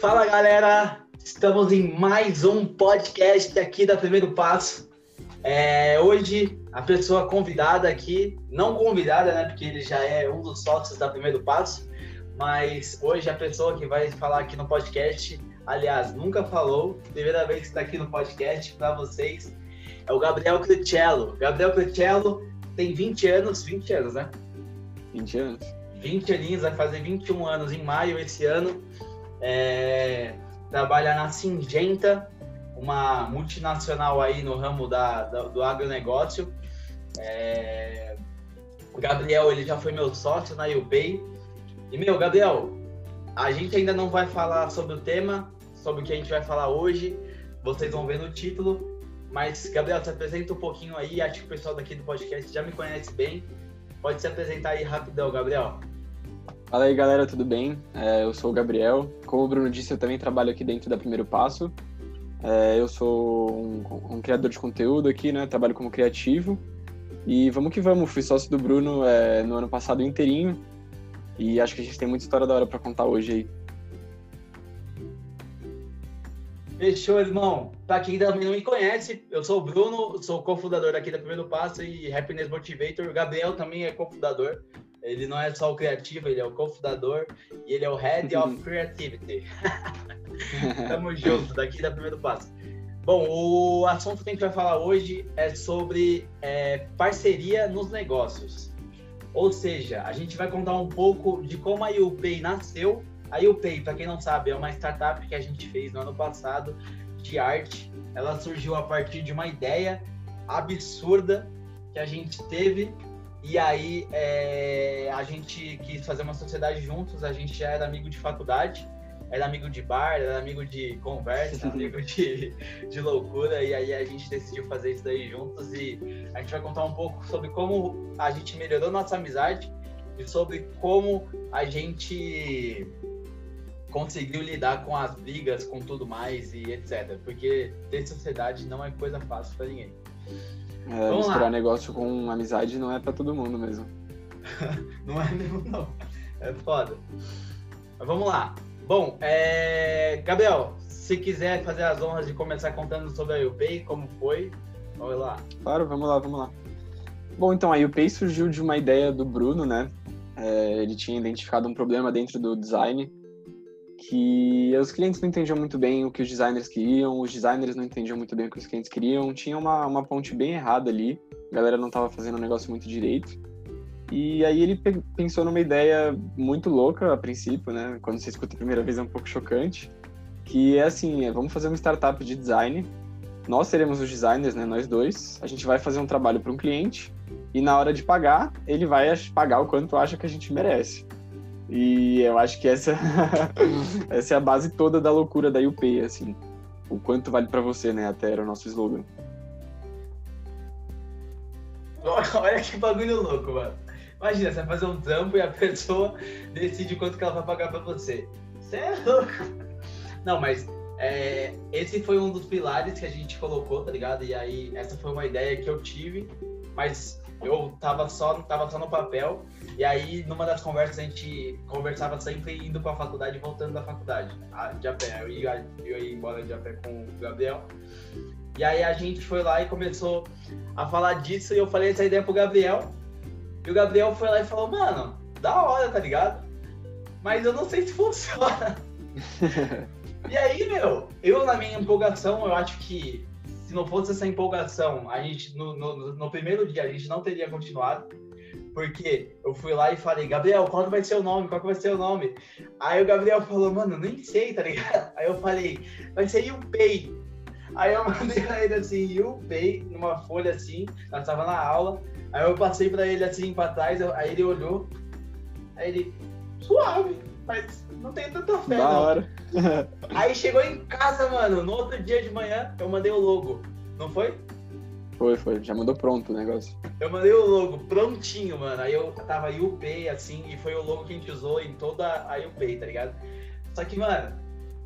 Fala galera, estamos em mais um podcast aqui da Primeiro Passo. É, hoje a pessoa convidada aqui, não convidada, né? Porque ele já é um dos sócios da Primeiro Passo, mas hoje a pessoa que vai falar aqui no podcast, aliás, nunca falou, primeira vez que está aqui no podcast para vocês, é o Gabriel Crucello. Gabriel Crucello tem 20 anos, 20 anos, né? 20 anos. 20 aninhos, vai fazer 21 anos em maio esse ano. É, trabalha na Singenta, uma multinacional aí no ramo da, da do agronegócio. É, o Gabriel, ele já foi meu sócio na UPay. E, meu, Gabriel, a gente ainda não vai falar sobre o tema, sobre o que a gente vai falar hoje. Vocês vão ver no título. Mas, Gabriel, se apresenta um pouquinho aí. Acho que o pessoal daqui do podcast já me conhece bem. Pode se apresentar aí rapidão, Gabriel. Fala aí, galera, tudo bem? É, eu sou o Gabriel. Como o Bruno disse, eu também trabalho aqui dentro da Primeiro Passo. É, eu sou um, um, criador de conteúdo aqui, né? Trabalho como criativo. E vamos que vamos. Fui sócio do Bruno é, no ano passado inteirinho. E acho que a gente tem muita história da hora para contar hoje aí. Fechou, irmão. Pra quem também não me conhece, eu sou o Bruno, sou cofundador aqui da Primeiro Passo e Happiness Motivator. O Gabriel também é cofundador. Ele não é só o criativo, ele é o cofundador e ele é o Head of Creativity. Tamo junto, daqui da Primeiro Passo. Bom, o assunto que a gente vai falar hoje é sobre é, parceria nos negócios. Ou seja, a gente vai contar um pouco de como a UPay nasceu a UPay, para quem não sabe, é uma startup que a gente fez no ano passado de arte. Ela surgiu a partir de uma ideia absurda que a gente teve e aí é, a gente quis fazer uma sociedade juntos. A gente já era amigo de faculdade, era amigo de bar, era amigo de conversa, amigo de, de loucura. E aí a gente decidiu fazer isso daí juntos e a gente vai contar um pouco sobre como a gente melhorou nossa amizade e sobre como a gente conseguiu lidar com as brigas, com tudo mais e etc. Porque ter sociedade não é coisa fácil para ninguém. É, Vamos misturar lá. negócio com amizade não é para todo mundo mesmo. não é mesmo, não. É foda. Mas vamos lá. Bom, é... Gabriel, se quiser fazer as honras de começar contando sobre a UPay, como foi, vamos lá. Claro, vamos lá, vamos lá. Bom, então a UPay surgiu de uma ideia do Bruno, né? É, ele tinha identificado um problema dentro do design que os clientes não entendiam muito bem o que os designers queriam, os designers não entendiam muito bem o que os clientes queriam, tinha uma, uma ponte bem errada ali, a galera não estava fazendo o negócio muito direito. E aí ele pensou numa ideia muito louca a princípio, né? Quando você escuta a primeira vez é um pouco chocante, que é assim, é, vamos fazer uma startup de design, nós seremos os designers, né? Nós dois, a gente vai fazer um trabalho para um cliente e na hora de pagar, ele vai pagar o quanto acha que a gente merece. E eu acho que essa, essa é a base toda da loucura da UP, assim. O quanto vale para você, né? Até era o nosso slogan. Olha que bagulho louco, mano. Imagina, você vai fazer um trampo e a pessoa decide quanto que ela vai pagar pra você. Você é louco. Não, mas é, esse foi um dos pilares que a gente colocou, tá ligado? E aí, essa foi uma ideia que eu tive, mas eu tava só, tava só no papel. E aí, numa das conversas, a gente conversava sempre indo pra faculdade e voltando da faculdade, de a pé. Eu ia, eu ia embora de a pé com o Gabriel. E aí a gente foi lá e começou a falar disso. E eu falei essa ideia pro Gabriel. E o Gabriel foi lá e falou: Mano, da hora, tá ligado? Mas eu não sei se funciona. e aí, meu, eu na minha empolgação, eu acho que se não fosse essa empolgação, a gente no, no, no, primeiro dia a gente não teria continuado. Porque eu fui lá e falei, Gabriel, qual vai ser o nome? Qual vai ser o nome? Aí o Gabriel falou, mano, nem sei, tá ligado? Aí eu falei, vai ser YouPay. Aí eu mandei pra ele assim, YouPay, numa folha assim, nós tava na aula. Aí eu passei pra ele assim pra trás, aí ele olhou. Aí ele, suave, mas não tenho tanta fé. Da não. hora. Aí chegou em casa, mano. No outro dia de manhã, eu mandei o logo. Não foi? Foi, foi. Já mandou pronto o negócio. Eu mandei o logo prontinho, mano. Aí eu tava UPay, assim, e foi o logo que a gente usou em toda a UPay, tá ligado? Só que, mano,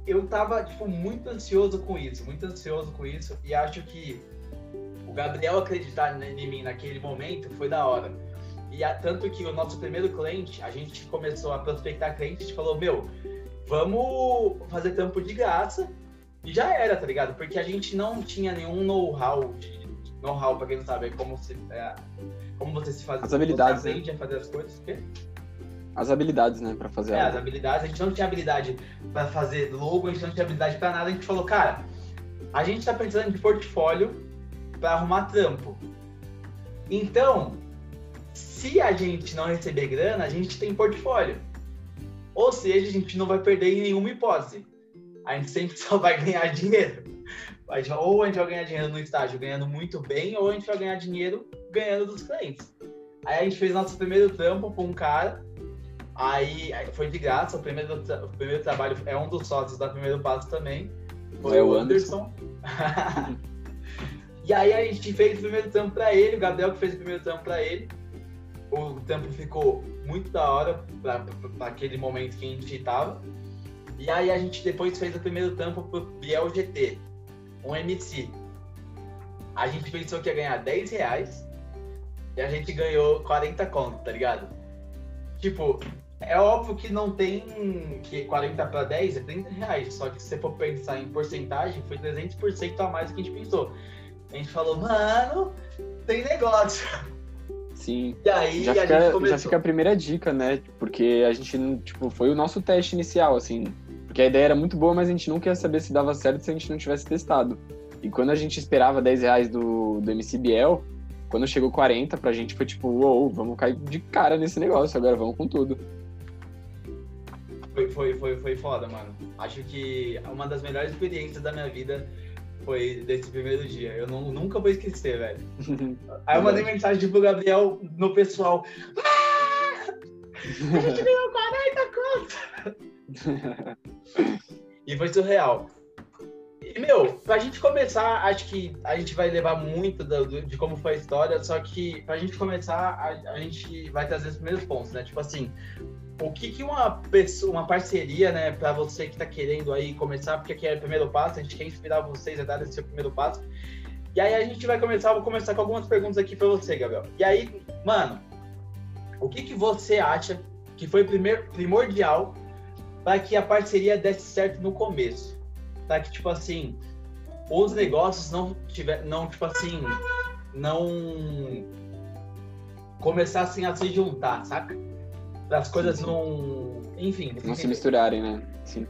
eu tava, tipo, muito ansioso com isso. Muito ansioso com isso. E acho que o Gabriel acreditar em mim naquele momento foi da hora. E tanto que o nosso primeiro cliente, a gente começou a prospectar cliente, a gente falou, meu, vamos fazer trampo de graça. E já era, tá ligado? Porque a gente não tinha nenhum know-how know-how, pra quem não sabe, é como, se, é, como você se faz. As habilidades. Você aprende né? a fazer as coisas. O quê? As habilidades, né, pra fazer. É, as habilidades. A gente não tinha habilidade pra fazer logo, a gente não tinha habilidade pra nada. A gente falou, cara, a gente tá precisando de portfólio pra arrumar trampo. Então, se a gente não receber grana, a gente tem portfólio. Ou seja, a gente não vai perder em nenhuma hipótese. A gente sempre só vai ganhar dinheiro. Ou a gente vai ganhar dinheiro no estágio ganhando muito bem, ou a gente vai ganhar dinheiro ganhando dos clientes. Aí a gente fez nosso primeiro trampo com um cara, aí, aí foi de graça, o primeiro, o primeiro trabalho é um dos sócios da Primeiro Passo também, foi é o Anderson. Anderson. e aí a gente fez o primeiro trampo para ele, o Gabriel que fez o primeiro trampo para ele. O tempo ficou muito da hora para aquele momento que a gente tava. E aí a gente depois fez o primeiro tampo pro Biel GT, um MC. A gente pensou que ia ganhar 10 reais e a gente ganhou 40 conto, tá ligado? Tipo, é óbvio que não tem que 40 para 10 é 30 reais, só que se você for pensar em porcentagem, foi 300% a mais do que a gente pensou. A gente falou, mano, tem negócio. Sim. E aí já fica, já fica a primeira dica, né? Porque a gente, tipo, foi o nosso teste inicial, assim. Porque a ideia era muito boa, mas a gente nunca ia saber se dava certo se a gente não tivesse testado. E quando a gente esperava 10 reais do, do MC Biel, quando chegou 40, pra gente foi tipo, uou, vamos cair de cara nesse negócio, agora vamos com tudo. Foi, foi, foi, foi foda, mano. Acho que uma das melhores experiências da minha vida foi desse primeiro dia. Eu não, nunca vou esquecer, velho. Aí eu mandei mensagem pro Gabriel no pessoal. Ah! A gente ganhou 40 conto! e foi surreal. E, meu, pra gente começar, acho que a gente vai levar muito do, de como foi a história, só que pra gente começar, a, a gente vai trazer os primeiros pontos, né? Tipo assim, o que, que uma pessoa, uma parceria, né, para você que está querendo aí começar, porque aqui é o primeiro passo, a gente quer inspirar vocês a dar esse seu primeiro passo. E aí a gente vai começar, vou começar com algumas perguntas aqui para você, Gabriel. E aí, mano, o que que você acha que foi primeiro, primordial para que a parceria desse certo no começo. Para que, tipo assim, os negócios não tiver, não, tipo assim, não começassem a se juntar, saca? As coisas não. Enfim. Não se misturarem, né? Sim.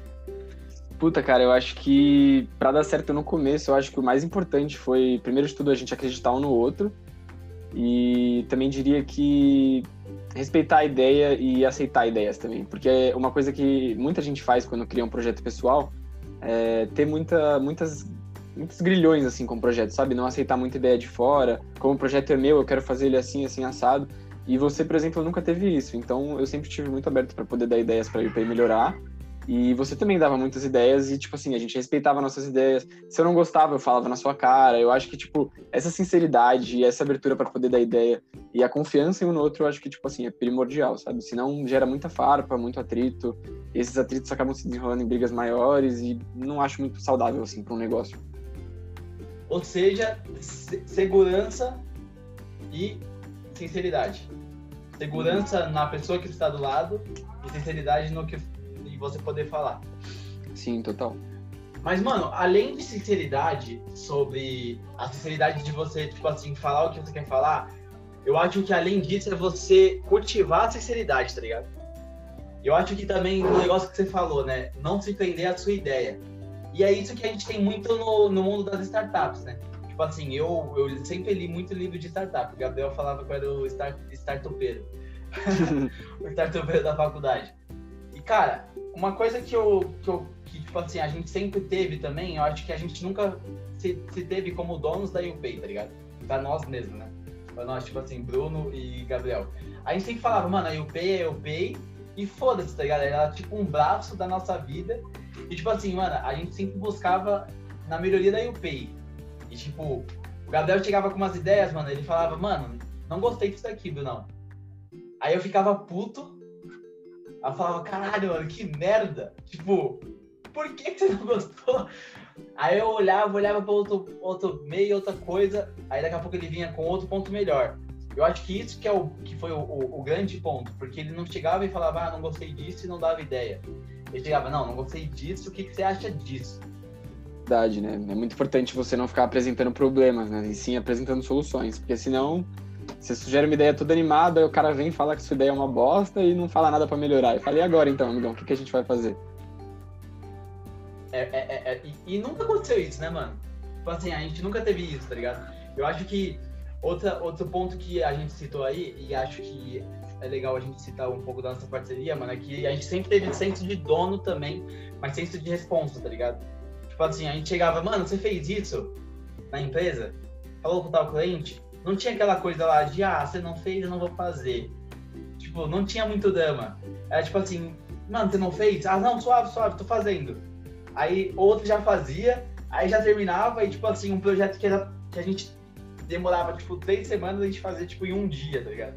Puta, cara, eu acho que para dar certo no começo, eu acho que o mais importante foi, primeiro de tudo, a gente acreditar um no outro. E também diria que respeitar a ideia e aceitar ideias também, porque é uma coisa que muita gente faz quando cria um projeto pessoal é ter muita, muitas, muitos grilhões assim com o projeto, sabe? Não aceitar muita ideia de fora, como o projeto é meu, eu quero fazer ele assim, assim, assado. E você, por exemplo, nunca teve isso, então eu sempre tive muito aberto para poder dar ideias para ele melhorar e você também dava muitas ideias e, tipo assim, a gente respeitava nossas ideias. Se eu não gostava, eu falava na sua cara. Eu acho que, tipo, essa sinceridade e essa abertura para poder dar ideia e a confiança em um no outro, eu acho que, tipo assim, é primordial, sabe? Senão gera muita farpa, muito atrito. Esses atritos acabam se desenrolando em brigas maiores e não acho muito saudável, assim, para um negócio. Ou seja, segurança e sinceridade. Segurança na pessoa que está do lado e sinceridade no que você poder falar. Sim, total. Mas, mano, além de sinceridade, sobre a sinceridade de você, tipo assim, falar o que você quer falar, eu acho que além disso é você cultivar a sinceridade, tá ligado? Eu acho que também o negócio que você falou, né? Não se prender à sua ideia. E é isso que a gente tem muito no, no mundo das startups, né? Tipo assim, eu, eu sempre li muito livro de startup. O Gabriel falava que eu era o start, startupeiro. o startupeiro da faculdade. E, cara, uma coisa que eu, que eu que, tipo assim, a gente sempre teve também, eu acho que a gente nunca se, se teve como donos da UPay, tá ligado? Pra nós mesmos, né? Pra nós, tipo assim, Bruno e Gabriel. A gente sempre falava, mano, a UPay é UPay e foda-se, tá ligado? Era tipo um braço da nossa vida. E tipo assim, mano, a gente sempre buscava na melhoria da UPay. E tipo, o Gabriel chegava com umas ideias, mano, ele falava, mano, não gostei disso daqui, Bruno. Aí eu ficava puto, ela falava, caralho, mano, que merda. Tipo, por que, que você não gostou? Aí eu olhava, olhava para outro, outro meio, outra coisa, aí daqui a pouco ele vinha com outro ponto melhor. Eu acho que isso que, é o, que foi o, o, o grande ponto, porque ele não chegava e falava, ah, não gostei disso e não dava ideia. Ele chegava, não, não gostei disso, o que, que você acha disso? Né? É muito importante você não ficar apresentando problemas, né? E sim apresentando soluções, porque senão você sugere uma ideia toda animada, aí o cara vem falar que sua ideia é uma bosta e não fala nada para melhorar. Eu falei, agora então, amigão, o que, que a gente vai fazer? É, é, é, é, e, e, nunca aconteceu isso, né, mano? Tipo assim, a gente nunca teve isso, tá ligado? Eu acho que outra, outro ponto que a gente citou aí, e acho que é legal a gente citar um pouco da nossa parceria, mano, é que a gente sempre teve senso de dono também, mas senso de responsa, tá ligado? Tipo assim, a gente chegava, mano, você fez isso na empresa? Falou com tal cliente? Não tinha aquela coisa lá de, ah, você não fez, eu não vou fazer. Tipo, não tinha muito drama. Era tipo assim, mano, você não fez? Ah, não, suave, suave, tô fazendo. Aí outro já fazia, aí já terminava e, tipo assim, um projeto que, era, que a gente demorava, tipo, três semanas, a gente fazia, tipo, em um dia, tá ligado?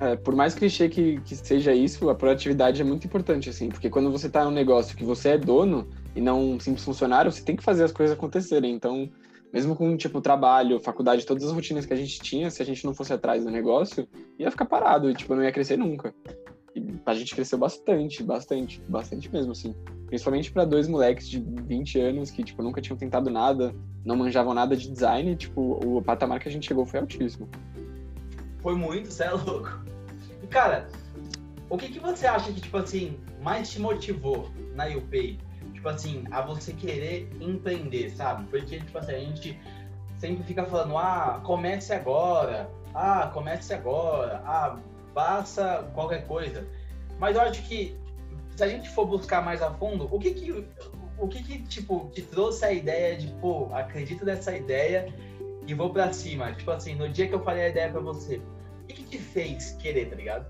É, por mais clichê que, que seja isso, a proatividade é muito importante, assim, porque quando você tá num negócio que você é dono e não um simples funcionário, você tem que fazer as coisas acontecerem. Então, mesmo com, tipo, trabalho, faculdade, todas as rotinas que a gente tinha, se a gente não fosse atrás do negócio, ia ficar parado, e, tipo, não ia crescer nunca. E a gente cresceu bastante, bastante, bastante mesmo, assim. Principalmente para dois moleques de 20 anos que, tipo, nunca tinham tentado nada, não manjavam nada de design, tipo, o patamar que a gente chegou foi altíssimo. Foi muito, você é louco. E, cara, o que, que você acha que, tipo assim, mais te motivou na UPay? Tipo assim, a você querer empreender, sabe? Porque, tipo assim, a gente sempre fica falando, ah, comece agora, ah, comece agora, ah, faça qualquer coisa. Mas eu acho que se a gente for buscar mais a fundo, o que que, o que, que tipo, te trouxe a ideia de, pô, acredito nessa ideia e vou pra cima? Tipo assim, no dia que eu falei a ideia pra você, o que, que te fez querer, tá ligado?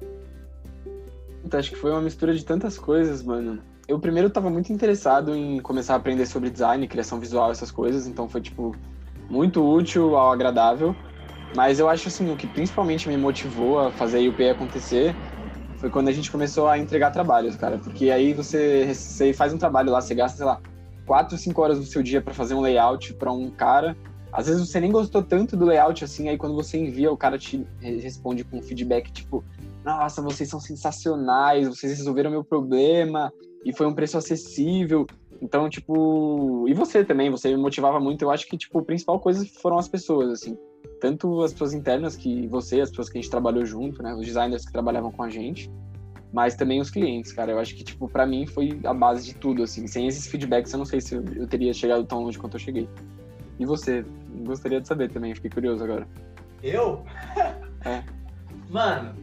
Acho que foi uma mistura de tantas coisas, mano eu primeiro estava muito interessado em começar a aprender sobre design, criação visual, essas coisas, então foi, tipo, muito útil ao agradável. Mas eu acho, assim, o que principalmente me motivou a fazer a UP acontecer foi quando a gente começou a entregar trabalhos, cara. Porque aí você, você faz um trabalho lá, você gasta, sei lá, 4, 5 horas do seu dia para fazer um layout para um cara. Às vezes você nem gostou tanto do layout assim, aí quando você envia, o cara te responde com feedback tipo: Nossa, vocês são sensacionais, vocês resolveram meu problema, e foi um preço acessível. Então, tipo, e você também, você me motivava muito. Eu acho que, tipo, a principal coisa foram as pessoas, assim. Tanto as pessoas internas, que você, as pessoas que a gente trabalhou junto, né? Os designers que trabalhavam com a gente, mas também os clientes, cara. Eu acho que, tipo, para mim foi a base de tudo, assim. Sem esses feedbacks, eu não sei se eu teria chegado tão longe quanto eu cheguei. E você? Gostaria de saber também, fiquei curioso agora. Eu? É. Mano,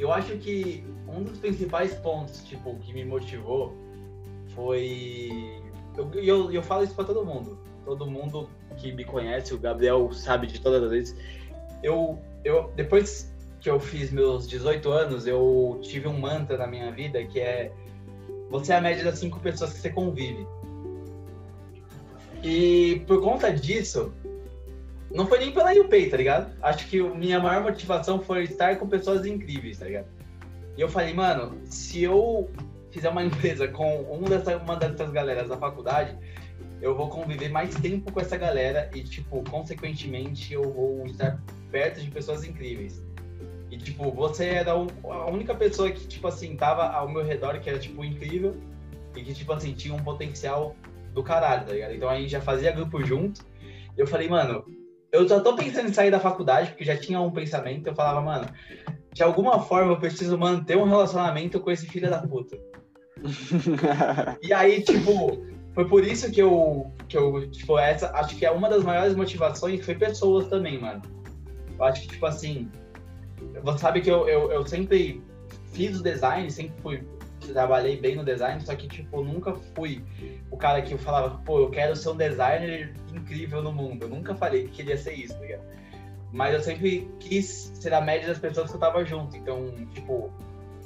eu acho que um dos principais pontos, tipo, que me motivou foi. Eu, eu, eu falo isso pra todo mundo. Todo mundo que me conhece, o Gabriel sabe de todas as vezes. Eu, eu, depois que eu fiz meus 18 anos, eu tive um mantra na minha vida que é: você é a média das cinco pessoas que você convive. E por conta disso, não foi nem pela UPay, tá ligado? Acho que minha maior motivação foi estar com pessoas incríveis, tá ligado? E eu falei, mano, se eu fizer uma empresa com um dessa, uma dessas galeras da faculdade, eu vou conviver mais tempo com essa galera e, tipo, consequentemente, eu vou estar perto de pessoas incríveis. E, tipo, você era a única pessoa que, tipo assim, tava ao meu redor que era, tipo, incrível e que, tipo assim, tinha um potencial do caralho, tá ligado? Então a gente já fazia grupo junto. Eu falei, mano, eu já tô pensando em sair da faculdade, porque já tinha um pensamento. Eu falava, mano, de alguma forma eu preciso manter um relacionamento com esse filho da puta. e aí, tipo, foi por isso que eu, que eu, tipo, essa, acho que é uma das maiores motivações foi pessoas também, mano. Eu acho que, tipo assim, você sabe que eu, eu, eu sempre fiz o design, sempre fui, trabalhei bem no design, só que, tipo, nunca fui o cara que eu falava, pô, eu quero ser um designer incrível no mundo. Eu nunca falei que queria ser isso, tá ligado? Mas eu sempre quis ser a média das pessoas que eu tava junto. Então, tipo,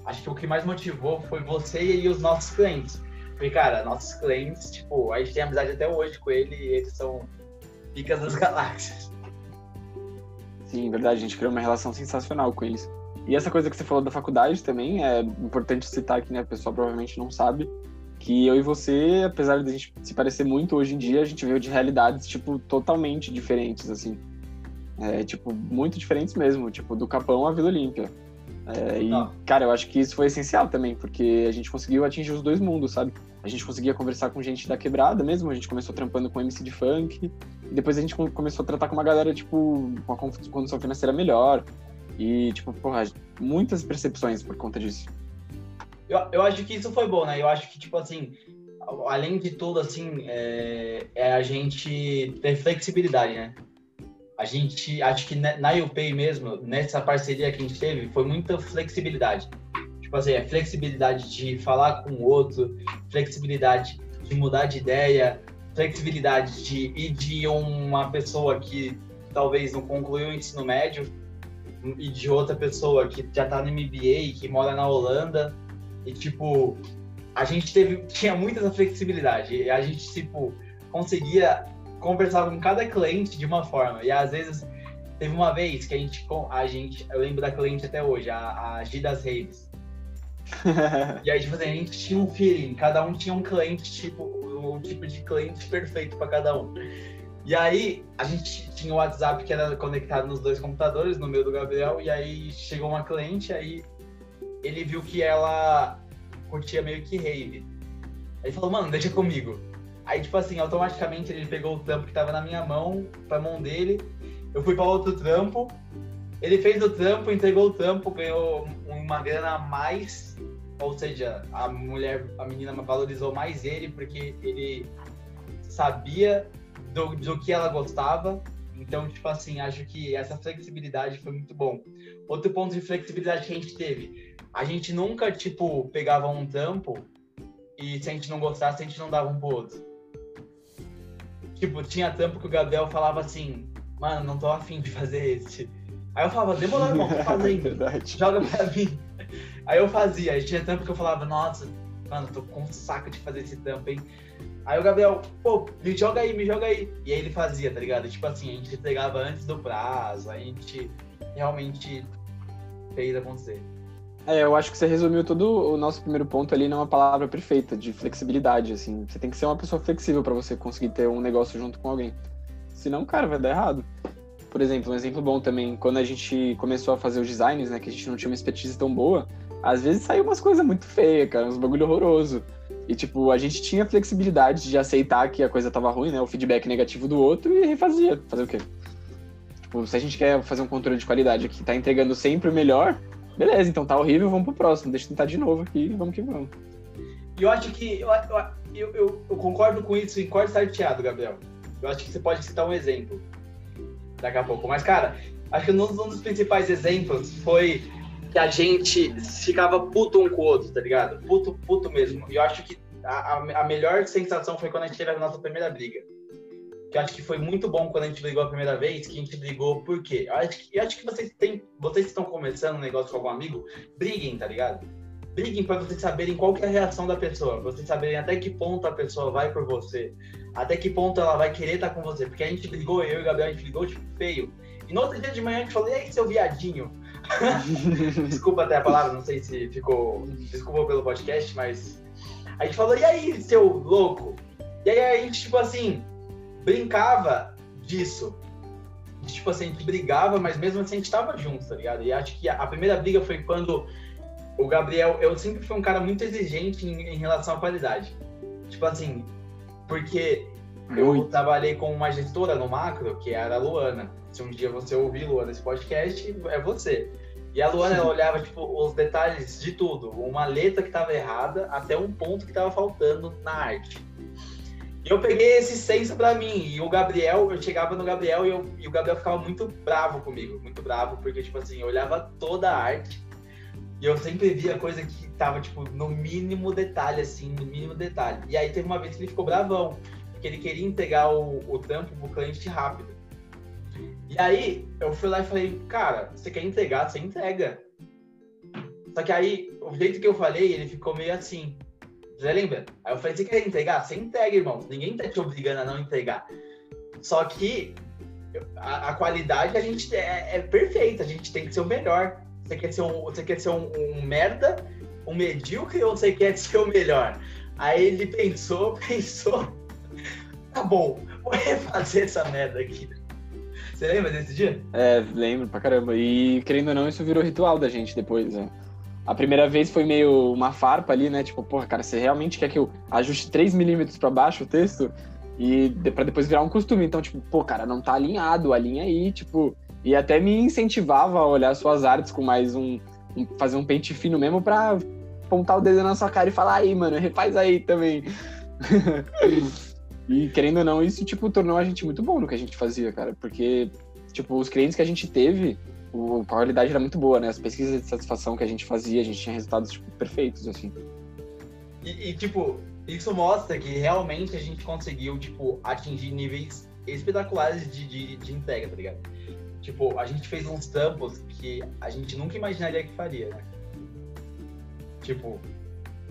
acho que o que mais motivou foi você e os nossos clientes. Porque, cara, nossos clientes, tipo, a gente tem amizade até hoje com ele e eles são picas das galáxias. Sim, verdade, a gente criou uma relação sensacional com eles. E essa coisa que você falou da faculdade também é importante citar aqui, né? A pessoa provavelmente não sabe que eu e você, apesar de a gente se parecer muito hoje em dia, a gente veio de realidades, tipo, totalmente diferentes, assim. É, tipo, muito diferentes mesmo, tipo, do Capão à Vila Olímpia. É, e, cara, eu acho que isso foi essencial também, porque a gente conseguiu atingir os dois mundos, sabe? A gente conseguia conversar com gente da quebrada mesmo, a gente começou trampando com MC de funk, e depois a gente começou a tratar com uma galera, tipo, com uma condição financeira melhor. E, tipo, porra, muitas percepções por conta disso. Eu, eu acho que isso foi bom, né? Eu acho que, tipo assim, além de tudo, assim, é, é a gente ter flexibilidade, né? A gente, acho que na UPay mesmo, nessa parceria que a gente teve, foi muita flexibilidade. Tipo assim, é flexibilidade de falar com o outro, flexibilidade de mudar de ideia, flexibilidade de ir de uma pessoa que talvez não concluiu o ensino médio e de outra pessoa que já tá no MBA, que mora na Holanda, e tipo, a gente teve, tinha muita flexibilidade, e a gente, tipo, conseguia conversar com cada cliente de uma forma, e às vezes, teve uma vez que a gente, a gente eu lembro da cliente até hoje, a, a G das Raves, e aí, tipo assim, a gente tinha um feeling, cada um tinha um cliente, tipo, um tipo de cliente perfeito para cada um. E aí, a gente tinha o WhatsApp que era conectado nos dois computadores, no meu do Gabriel, e aí chegou uma cliente, aí ele viu que ela curtia meio que rave. Aí falou, mano, deixa comigo. Aí, tipo assim, automaticamente ele pegou o trampo que tava na minha mão, pra mão dele, eu fui para outro trampo, ele fez o trampo, entregou o trampo, ganhou uma grana a mais, ou seja, a mulher, a menina valorizou mais ele, porque ele sabia do, do que ela gostava. Então, tipo assim, acho que essa flexibilidade foi muito bom. Outro ponto de flexibilidade que a gente teve, a gente nunca, tipo, pegava um trampo e se a gente não gostasse, a gente não dava um pro outro. Tipo, tinha trampo que o Gabriel falava assim, mano, não tô afim de fazer esse. Aí eu falava, demorou, irmão, tô fazendo. Joga pra mim. Aí eu fazia, aí tinha trampo que eu falava, nossa, mano, tô com um saco de fazer esse trampo, hein? Aí o Gabriel, pô, me joga aí, me joga aí. E aí ele fazia, tá ligado? Tipo assim, a gente entregava antes do prazo, a gente realmente fez acontecer. É, eu acho que você resumiu todo o nosso primeiro ponto ali numa palavra perfeita, de flexibilidade, assim. Você tem que ser uma pessoa flexível para você conseguir ter um negócio junto com alguém. Senão, cara, vai dar errado. Por exemplo, um exemplo bom também, quando a gente começou a fazer os designs, né, que a gente não tinha uma expertise tão boa, às vezes saiu umas coisas muito feias, cara, uns bagulho horroroso. E, tipo, a gente tinha flexibilidade de aceitar que a coisa tava ruim, né? O feedback negativo do outro e refazia. Fazer o quê? Tipo, se a gente quer fazer um controle de qualidade aqui, tá entregando sempre o melhor, beleza, então tá horrível, vamos pro próximo. Deixa eu tentar de novo aqui vamos que vamos. E eu acho que. Eu, eu, eu, eu concordo com isso e concordo chateado, Gabriel. Eu acho que você pode citar um exemplo daqui a pouco. Mas, cara, acho que um dos principais exemplos foi que a gente ficava puto um com o outro, tá ligado? Puto, puto mesmo. E eu acho que a, a, melhor sensação foi quando a gente teve a nossa primeira briga. Que eu acho que foi muito bom quando a gente brigou a primeira vez, que a gente brigou por quê? Eu acho eu acho que vocês têm, vocês estão começando um negócio com algum amigo, briguem, tá ligado? Briguem para vocês saberem qual é a reação da pessoa, vocês saberem até que ponto a pessoa vai por você, até que ponto ela vai querer estar com você. Porque a gente brigou, eu e o Gabriel, a gente brigou, tipo, feio. E no outro dia de manhã a gente falou, e aí, seu viadinho? Desculpa até a palavra, não sei se ficou. Desculpa pelo podcast, mas. A gente falou, e aí, seu louco? E aí a gente, tipo assim, brincava disso. Tipo assim, a gente brigava, mas mesmo assim a gente tava junto, tá ligado? E acho que a primeira briga foi quando o Gabriel. Eu sempre fui um cara muito exigente em, em relação à qualidade. Tipo assim, porque eu trabalhei com uma gestora no macro, que era a Luana se um dia você ouvir, Luana, esse podcast, é você. E a Luana, ela olhava, tipo, os detalhes de tudo. Uma letra que estava errada até um ponto que estava faltando na arte. E eu peguei esse senso para mim. E o Gabriel, eu chegava no Gabriel e, eu, e, o Gabriel ficava muito bravo comigo. Muito bravo, porque, tipo assim, eu olhava toda a arte e eu sempre via coisa que tava, tipo, no mínimo detalhe, assim, no mínimo detalhe. E aí teve uma vez que ele ficou bravão, porque ele queria entregar o, o tampo pro cliente rápido. E aí, eu fui lá e falei, cara, você quer entregar, você entrega. Só que aí, o jeito que eu falei, ele ficou meio assim. Você lembra? Aí eu falei, você quer entregar? Você entrega, irmão. Ninguém tá te obrigando a não entregar. Só que a, a qualidade a gente é, é, perfeita, a gente tem que ser o melhor. Você quer ser um, você quer ser um, um merda, um medíocre ou você quer ser o melhor? Aí ele pensou, pensou, tá bom, vou refazer essa merda aqui. Você lembra desse dia? É, lembro pra caramba. E querendo ou não, isso virou ritual da gente depois, né? A primeira vez foi meio uma farpa ali, né? Tipo, porra, cara, você realmente quer que eu ajuste 3 milímetros pra baixo o texto? E pra depois virar um costume. Então, tipo, pô, cara, não tá alinhado, alinha aí, tipo. E até me incentivava a olhar suas artes com mais um. um fazer um pente fino mesmo pra apontar o dedo na sua cara e falar, aí, mano, refaz aí também. e querendo ou não, isso, tipo, tornou a gente muito bom no que a gente fazia, cara. Porque, tipo, os clientes que a gente teve, a qualidade era muito boa, né? As pesquisas de satisfação que a gente fazia, a gente tinha resultados, tipo, perfeitos, assim. E, e, tipo, isso mostra que realmente a gente conseguiu, tipo, atingir níveis espetaculares de, de, de entrega, tá ligado? Tipo, a gente fez uns tampos que a gente nunca imaginaria que faria, né? Tipo,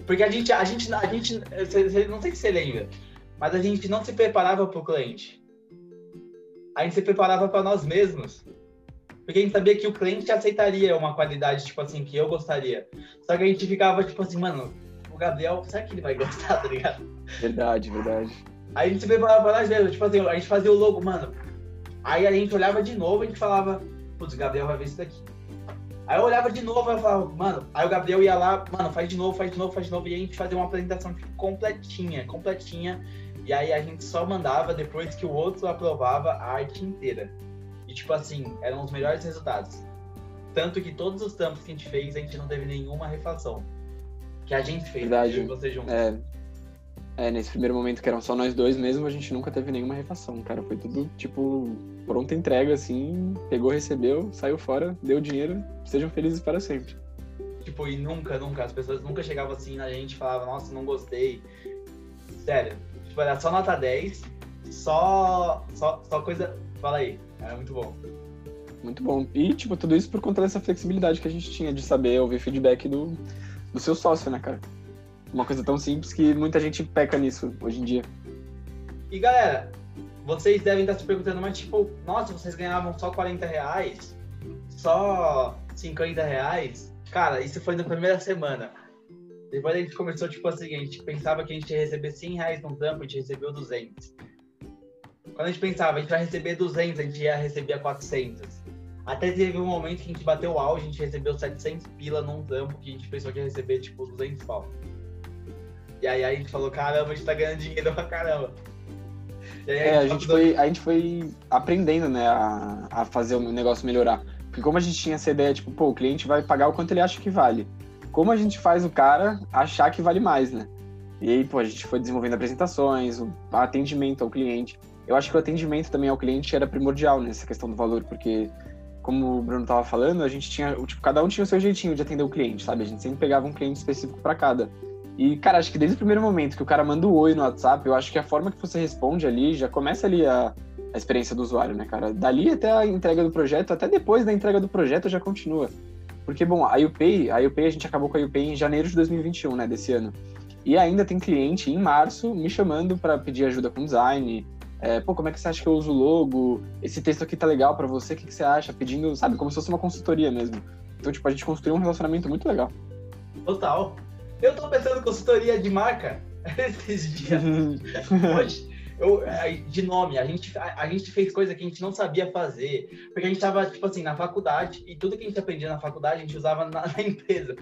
porque a gente, a gente, a gente, não sei se você lembra, mas a gente não se preparava para o cliente. A gente se preparava para nós mesmos. Porque a gente sabia que o cliente aceitaria uma qualidade, tipo assim, que eu gostaria. Só que a gente ficava, tipo assim, mano, o Gabriel, será que ele vai gostar, tá ligado? Verdade, verdade. Aí a gente se preparava para nós mesmos, tipo assim, a gente fazia o logo, mano. Aí a gente olhava de novo e a gente falava, putz, o Gabriel vai ver isso daqui. Aí eu olhava de novo e falava, mano, aí o Gabriel ia lá, mano, faz de novo, faz de novo, faz de novo, e a gente fazia uma apresentação tipo, completinha, completinha. E aí a gente só mandava depois que o outro aprovava a arte inteira. E tipo assim, eram os melhores resultados. Tanto que todos os tampos que a gente fez, a gente não teve nenhuma refação. Que a gente fez, Verdade. eu e você juntos. É, é, nesse primeiro momento que eram só nós dois mesmo, a gente nunca teve nenhuma refação, cara. Foi tudo, tipo, pronta entrega, assim, pegou, recebeu, saiu fora, deu dinheiro, sejam felizes para sempre. Tipo, e nunca, nunca, as pessoas nunca chegavam assim na gente e falavam, nossa, não gostei. Sério, tipo, era só nota 10, só, só, só coisa. Fala aí, era muito bom. Muito bom. E, tipo, tudo isso por conta dessa flexibilidade que a gente tinha de saber ouvir feedback do, do seu sócio, né, cara? Uma coisa tão simples que muita gente peca nisso hoje em dia. E galera, vocês devem estar se perguntando, mas tipo, nossa, vocês ganhavam só 40 reais? Só 50 reais? Cara, isso foi na primeira semana. Depois a gente começou, tipo assim, a gente pensava que a gente ia receber 100 reais num trampo, a gente recebeu 200. Quando a gente pensava, a gente vai receber 200, a gente ia receber 400. Até teve um momento que a gente bateu o auge, a gente recebeu 700 pila num trampo que a gente pensou que ia receber, tipo, 200 pau. E aí a gente falou, caramba, a gente tá ganhando dinheiro pra caramba. é, a gente, foi, a gente foi aprendendo, né, a, a fazer o negócio melhorar. Porque como a gente tinha essa ideia, tipo, pô, o cliente vai pagar o quanto ele acha que vale. Como a gente faz o cara achar que vale mais, né? E aí, pô, a gente foi desenvolvendo apresentações, o atendimento ao cliente. Eu acho que o atendimento também ao cliente era primordial nessa questão do valor, porque, como o Bruno tava falando, a gente tinha, tipo, cada um tinha o seu jeitinho de atender o cliente, sabe? A gente sempre pegava um cliente específico para cada. E, cara, acho que desde o primeiro momento que o cara manda o oi no WhatsApp, eu acho que a forma que você responde ali já começa ali a, a experiência do usuário, né, cara? Dali até a entrega do projeto, até depois da entrega do projeto já continua. Porque, bom, a UPay, a UPay, a gente acabou com a UPay em janeiro de 2021, né, desse ano. E ainda tem cliente em março me chamando para pedir ajuda com design. É, pô, como é que você acha que eu uso o logo? Esse texto aqui tá legal para você, o que, que você acha? Pedindo, sabe, como se fosse uma consultoria mesmo. Então, tipo, a gente construiu um relacionamento muito legal. Total. Eu tô pensando em consultoria de marca esses dias. Hoje, eu, de nome, a gente, a, a, gente fez coisa que a gente não sabia fazer. Porque a gente tava, tipo assim, na faculdade, e tudo que a gente aprendia na faculdade, a gente usava na, na empresa.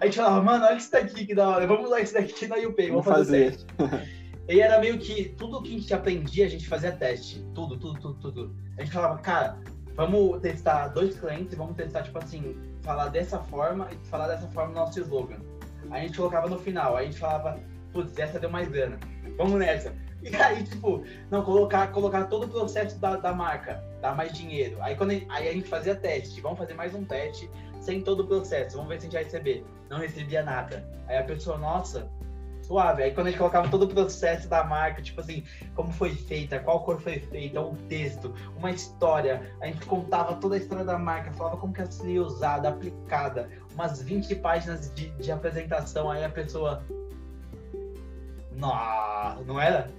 A gente falava, mano, olha isso daqui que da hora, vamos usar isso daqui na UPay, vamos, vamos fazer. fazer. e era meio que tudo que a gente aprendia, a gente fazia teste. Tudo, tudo, tudo, tudo. A gente falava, cara, vamos testar dois clientes, vamos testar, tipo assim, falar dessa forma e falar dessa forma no nosso slogan a gente colocava no final. Aí a gente falava, putz, essa deu mais grana. Vamos nessa. E aí, tipo, não, colocar, colocar todo o processo da, da marca, dar mais dinheiro. Aí, quando aí a gente fazia teste, vamos fazer mais um teste sem todo o processo, vamos ver se a gente vai receber. Não recebia nada. Aí a pessoa, nossa, suave. Aí quando a gente colocava todo o processo da marca, tipo assim, como foi feita, qual cor foi feita, um texto, uma história, a gente contava toda a história da marca, falava como que ela seria usada, aplicada, umas 20 páginas de, de apresentação, aí a pessoa. Não, não era?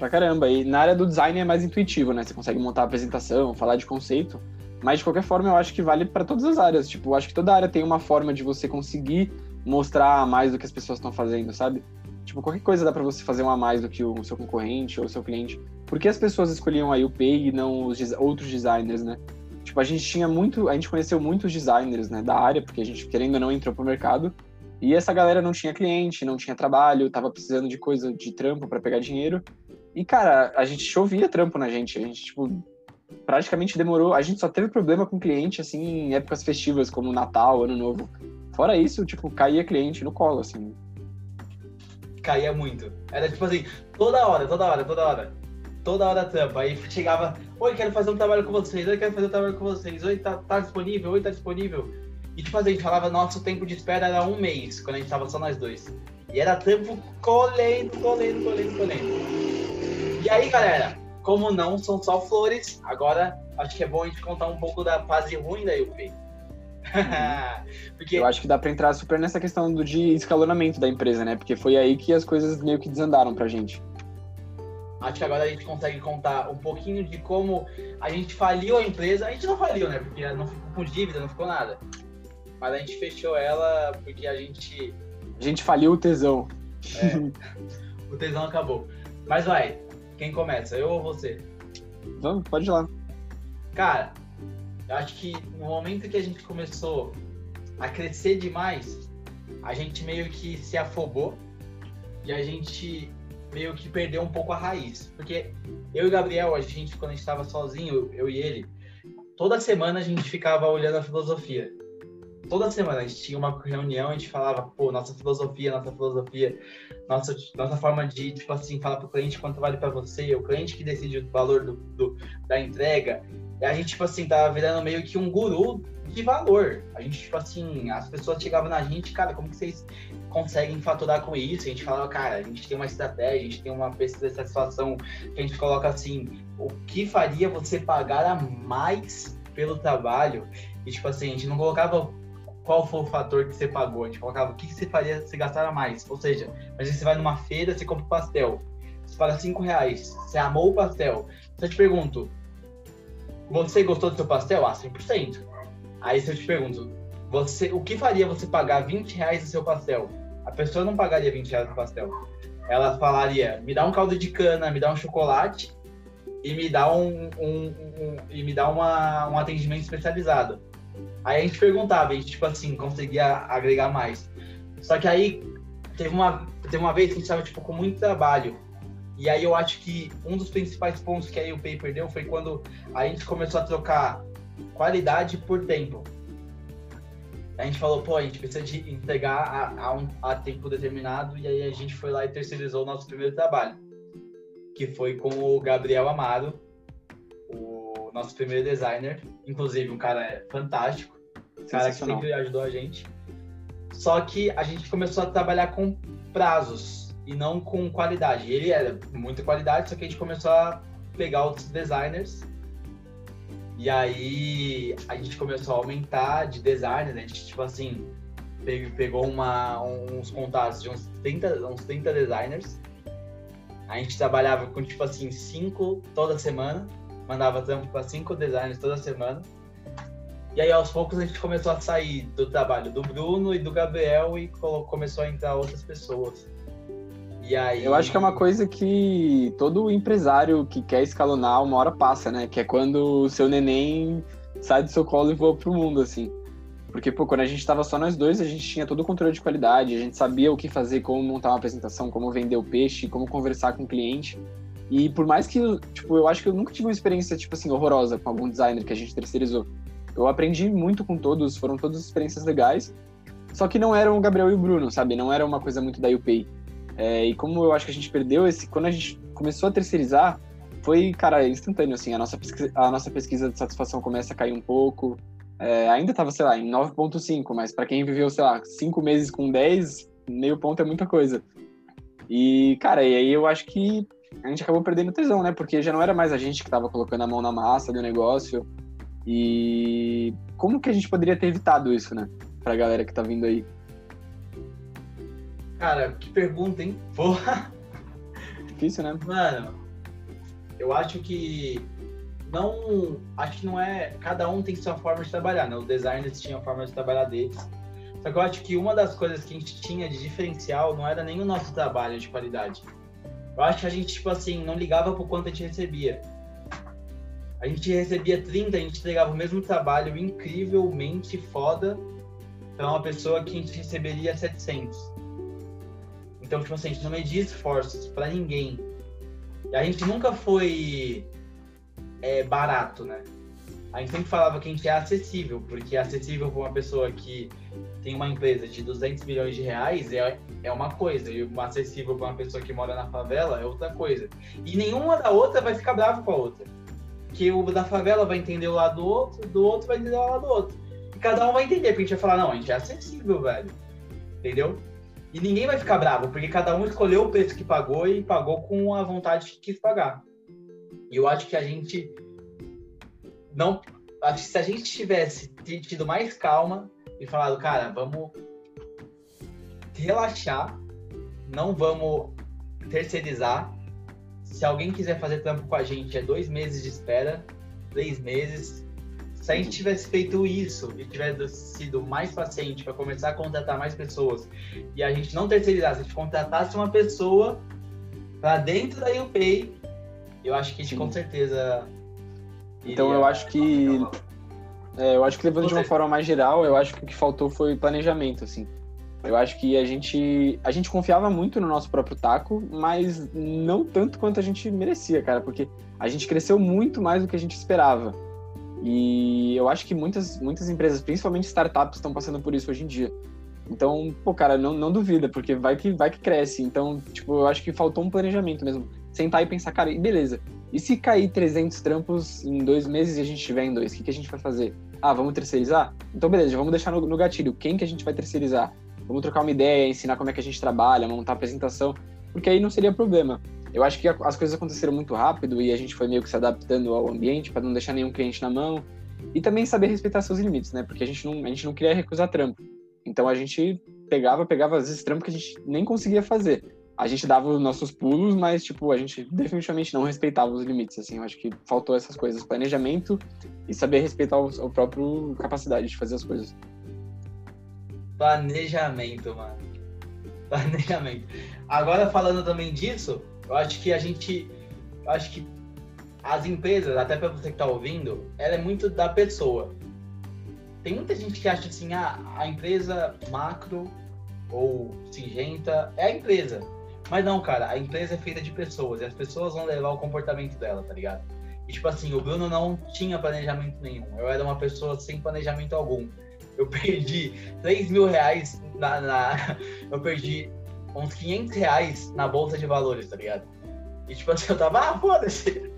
Pra caramba. E na área do design é mais intuitivo, né? Você consegue montar a apresentação, falar de conceito. Mas de qualquer forma, eu acho que vale para todas as áreas. Tipo, eu acho que toda área tem uma forma de você conseguir mostrar mais do que as pessoas estão fazendo, sabe? Tipo, qualquer coisa dá para você fazer um a mais do que o seu concorrente ou o seu cliente. Por que as pessoas escolhiam a UPay e não os outros designers, né? Tipo, a gente tinha muito, a gente conheceu muitos designers, né, da área, porque a gente, querendo ou não, entrou pro mercado. E essa galera não tinha cliente, não tinha trabalho, tava precisando de coisa, de trampo para pegar dinheiro. E, cara, a gente chovia trampo na gente. A gente, tipo, praticamente demorou. A gente só teve problema com cliente, assim, em épocas festivas, como Natal, Ano Novo. Fora isso, tipo, caía cliente no colo, assim. Caía muito. Era tipo assim, toda hora, toda hora, toda hora. Toda hora trampa. Aí chegava, oi, quero fazer um trabalho com vocês, oi, quero fazer um trabalho com vocês, oi, tá, tá disponível, oi, tá disponível. E tipo assim, a gente falava, nosso tempo de espera era um mês, quando a gente tava só nós dois. E era tempo colhendo, colhendo, colhendo, colhendo. E aí, galera, como não são só flores, agora acho que é bom a gente contar um pouco da fase ruim da UP. Porque... Eu acho que dá para entrar super nessa questão do de escalonamento da empresa, né? Porque foi aí que as coisas meio que desandaram pra gente. Acho que agora a gente consegue contar um pouquinho de como a gente faliu a empresa. A gente não faliu, né? Porque não ficou com dívida, não ficou nada. Mas a gente fechou ela porque a gente. A gente faliu o tesão. É, o tesão acabou. Mas vai, quem começa? Eu ou você? Vamos, pode ir lá. Cara, eu acho que no momento que a gente começou a crescer demais, a gente meio que se afobou e a gente meio que perdeu um pouco a raiz. Porque eu e o Gabriel, a gente, quando a gente estava sozinho, eu e ele, toda semana a gente ficava olhando a filosofia. Toda semana a gente tinha uma reunião, a gente falava, pô, nossa filosofia, nossa filosofia, nossa, nossa forma de, tipo assim, falar pro cliente quanto vale para você, o cliente que decide o valor do, do da entrega. E a gente, tipo assim, tava virando meio que um guru de valor. A gente, tipo assim, as pessoas chegavam na gente, cara, como que vocês conseguem faturar com isso? A gente falava, cara, a gente tem uma estratégia, a gente tem uma pesquisa de satisfação que a gente coloca assim, o que faria você pagar a mais pelo trabalho? E, tipo assim, a gente não colocava qual foi o fator que você pagou, a gente colocava o que você faria se gastar mais. Ou seja, vezes você vai numa feira, você compra um pastel, você paga 5 reais, você amou o pastel. Se eu te pergunto, você gostou do seu pastel? Ah, 100%. Aí se eu te pergunto, você, o que faria você pagar 20 reais no seu pastel? A pessoa não pagaria 20 reais no pastel. Ela falaria, me dá um caldo de cana, me dá um chocolate e me dá um, um, um e me dá uma, um atendimento especializado. Aí a gente perguntava, a gente, tipo assim, conseguia agregar mais. Só que aí teve uma, teve uma vez que a gente estava tipo, com muito trabalho e aí eu acho que um dos principais pontos que a UPay perdeu foi quando a gente começou a trocar qualidade por tempo. A gente falou, pô, a gente precisa de entregar a, a, um, a tempo determinado, e aí a gente foi lá e terceirizou o nosso primeiro trabalho, que foi com o Gabriel Amaro, o nosso primeiro designer, inclusive um cara fantástico, cara que sempre ajudou a gente. Só que a gente começou a trabalhar com prazos e não com qualidade. Ele era muita qualidade, só que a gente começou a pegar outros designers e aí a gente começou a aumentar de designers, a gente, tipo assim, pegou uma, uns contatos de uns 30, uns 30 designers. A gente trabalhava com, tipo assim, cinco toda semana, mandava trampo para cinco designers toda semana. E aí, aos poucos, a gente começou a sair do trabalho do Bruno e do Gabriel e começou a entrar outras pessoas. E aí... Eu acho que é uma coisa que todo empresário que quer escalonar uma hora passa, né? Que é quando o seu neném sai do seu colo e voa pro mundo, assim. Porque, pô, quando a gente tava só nós dois, a gente tinha todo o controle de qualidade, a gente sabia o que fazer, como montar uma apresentação, como vender o peixe, como conversar com o cliente. E por mais que, tipo, eu acho que eu nunca tive uma experiência, tipo assim, horrorosa com algum designer que a gente terceirizou. Eu aprendi muito com todos, foram todas experiências legais, só que não eram o Gabriel e o Bruno, sabe? Não era uma coisa muito da UPay. É, e como eu acho que a gente perdeu esse. Quando a gente começou a terceirizar, foi, cara, instantâneo, assim. A nossa pesquisa, a nossa pesquisa de satisfação começa a cair um pouco. É, ainda estava, sei lá, em 9,5, mas para quem viveu, sei lá, 5 meses com 10, meio ponto é muita coisa. E, cara, e aí eu acho que a gente acabou perdendo tesão, né? Porque já não era mais a gente que estava colocando a mão na massa do negócio. E como que a gente poderia ter evitado isso, né? Pra galera que tá vindo aí. Cara, que pergunta, hein? Porra! Difícil, né? Mano, eu acho que não. Acho que não é. Cada um tem sua forma de trabalhar, né? Os designers tinham a forma de trabalhar deles. Só que eu acho que uma das coisas que a gente tinha de diferencial não era nem o nosso trabalho de qualidade. Eu acho que a gente, tipo assim, não ligava pro quanto a gente recebia. A gente recebia 30, a gente entregava o mesmo trabalho incrivelmente foda para uma pessoa que a gente receberia 700. Então, tipo assim, a gente não media esforços para ninguém. E a gente nunca foi é, barato, né? A gente sempre falava que a gente é acessível, porque acessível para uma pessoa que tem uma empresa de 200 milhões de reais é, é uma coisa, e acessível para uma pessoa que mora na favela é outra coisa. E nenhuma da outra vai ficar brava com a outra. Que o da favela vai entender o lado do outro, do outro vai entender o lado do outro. E cada um vai entender, porque a gente vai falar, não, a gente é acessível, velho. Entendeu? E ninguém vai ficar bravo, porque cada um escolheu o preço que pagou e pagou com a vontade que quis pagar. E eu acho que a gente não. Acho que se a gente tivesse tido mais calma e falado, cara, vamos relaxar, não vamos terceirizar. Se alguém quiser fazer trampo com a gente, é dois meses de espera, três meses. Se a gente tivesse feito isso e tivesse sido mais paciente para começar a contratar mais pessoas e a gente não terceirizasse, a gente contratasse uma pessoa para dentro da UPay, eu acho que a gente Sim. com certeza. Então eu acho que. É, eu acho que levando de uma forma mais geral, eu acho que o que faltou foi planejamento, assim. Eu acho que a gente a gente confiava muito no nosso próprio taco, mas não tanto quanto a gente merecia, cara, porque a gente cresceu muito mais do que a gente esperava. E eu acho que muitas muitas empresas, principalmente startups, estão passando por isso hoje em dia. Então, pô, cara, não, não duvida, porque vai que vai que cresce. Então, tipo, eu acho que faltou um planejamento mesmo sentar e pensar, cara, e beleza, e se cair 300 trampos em dois meses e a gente tiver em dois, o que, que a gente vai fazer? Ah, vamos terceirizar? Então, beleza, vamos deixar no, no gatilho. Quem que a gente vai terceirizar? Vamos trocar uma ideia, ensinar como é que a gente trabalha, montar apresentação, porque aí não seria problema. Eu acho que as coisas aconteceram muito rápido e a gente foi meio que se adaptando ao ambiente para não deixar nenhum cliente na mão e também saber respeitar seus limites, né? Porque a gente não, a gente não queria recusar trampo. Então a gente pegava, pegava às vezes trampo que a gente nem conseguia fazer a gente dava os nossos pulos, mas, tipo, a gente definitivamente não respeitava os limites, assim. Eu acho que faltou essas coisas, planejamento e saber respeitar o, próprio capacidade de fazer as coisas. Planejamento, mano. Planejamento. Agora, falando também disso, eu acho que a gente... Eu acho que as empresas, até para você que tá ouvindo, ela é muito da pessoa. Tem muita gente que acha assim, ah, a empresa macro ou singenta é a empresa mas não, cara, a empresa é feita de pessoas e as pessoas vão levar o comportamento dela, tá ligado? E tipo assim, o Bruno não tinha planejamento nenhum. Eu era uma pessoa sem planejamento algum. Eu perdi 3 mil reais na, na. Eu perdi uns 500 reais na bolsa de valores, tá ligado? E tipo assim, eu tava, ah, foda-se.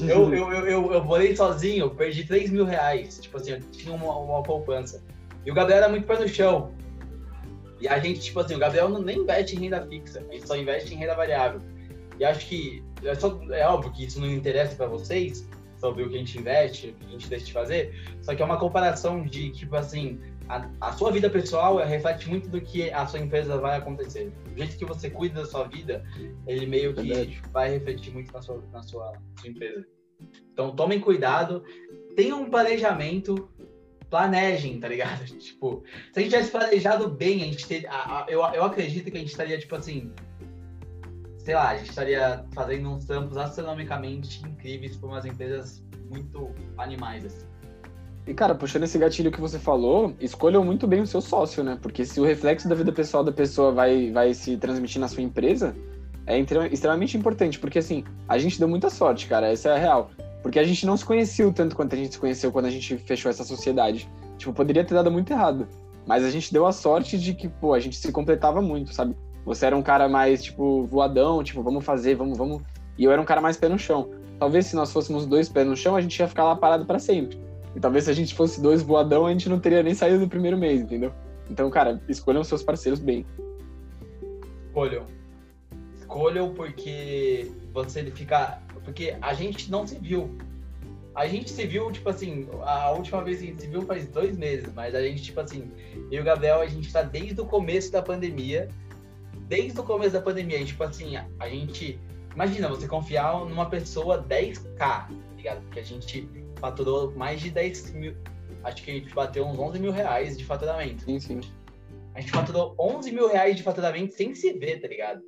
Eu, eu, eu, eu, eu morei sozinho, perdi 3 mil reais. Tipo assim, eu tinha uma, uma poupança. E o Gabriel era muito pé no chão. E a gente, tipo assim, o Gabriel não, nem investe em renda fixa, ele só investe em renda variável. E acho que é, só, é óbvio que isso não interessa para vocês, sobre o que a gente investe, o que a gente deixa de fazer, só que é uma comparação de, tipo assim, a, a sua vida pessoal reflete muito do que a sua empresa vai acontecer. O jeito que você cuida da sua vida, ele meio que Verdade. vai refletir muito na sua, na sua, sua empresa. Então, tomem cuidado, tenham um planejamento, planejem, tá ligado? Tipo, se a gente tivesse planejado bem, a gente teria. Eu, eu acredito que a gente estaria, tipo assim. Sei lá, a gente estaria fazendo uns trampos astronomicamente incríveis para umas empresas muito animais, assim. E, cara, puxando esse gatilho que você falou, escolham muito bem o seu sócio, né? Porque se o reflexo da vida pessoal da pessoa vai, vai se transmitir na sua empresa, é extremamente importante. Porque, assim, a gente deu muita sorte, cara, essa é a real. Porque a gente não se conhecia o tanto quanto a gente se conheceu quando a gente fechou essa sociedade. Tipo, poderia ter dado muito errado. Mas a gente deu a sorte de que, pô, a gente se completava muito, sabe? Você era um cara mais, tipo, voadão, tipo, vamos fazer, vamos, vamos. E eu era um cara mais pé no chão. Talvez se nós fôssemos dois pés no chão, a gente ia ficar lá parado para sempre. E talvez se a gente fosse dois voadão, a gente não teria nem saído do primeiro mês, entendeu? Então, cara, escolham seus parceiros bem. Escolham. Escolham porque você fica porque a gente não se viu. A gente se viu, tipo assim, a última vez que a gente se viu faz dois meses, mas a gente, tipo assim, eu e o Gabriel, a gente tá desde o começo da pandemia. Desde o começo da pandemia, tipo assim, a gente. Imagina, você confiar numa pessoa 10k, tá ligado? Porque a gente faturou mais de 10 mil. Acho que a gente bateu uns 11 mil reais de faturamento. Sim, sim. A gente faturou 11 mil reais de faturamento sem se ver, tá ligado?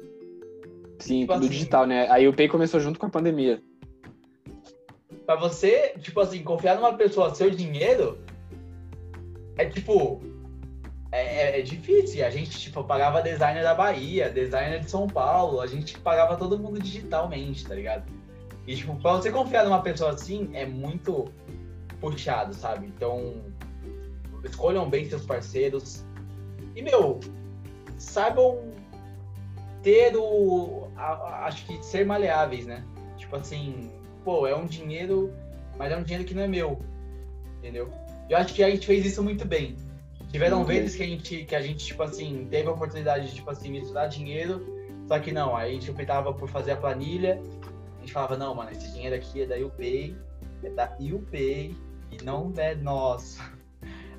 Sim, tipo tudo assim, digital, né? Aí o Pay começou junto com a pandemia. Pra você, tipo assim, confiar numa pessoa seu dinheiro é tipo. É, é, é difícil. A gente, tipo, pagava designer da Bahia, designer de São Paulo, a gente pagava todo mundo digitalmente, tá ligado? E, tipo, pra você confiar numa pessoa assim, é muito puxado, sabe? Então, escolham bem seus parceiros. E, meu, saibam ter o. A, acho que ser maleáveis, né? Tipo assim, pô, é um dinheiro, mas é um dinheiro que não é meu. Entendeu? Eu acho que a gente fez isso muito bem. Tiveram uhum. vezes que a gente, que a gente, tipo assim, teve a oportunidade de, tipo assim, misturar dinheiro, só que não, aí a gente optava por fazer a planilha, a gente falava, não, mano, esse dinheiro aqui é da UPay, é da UPay, e não é nosso.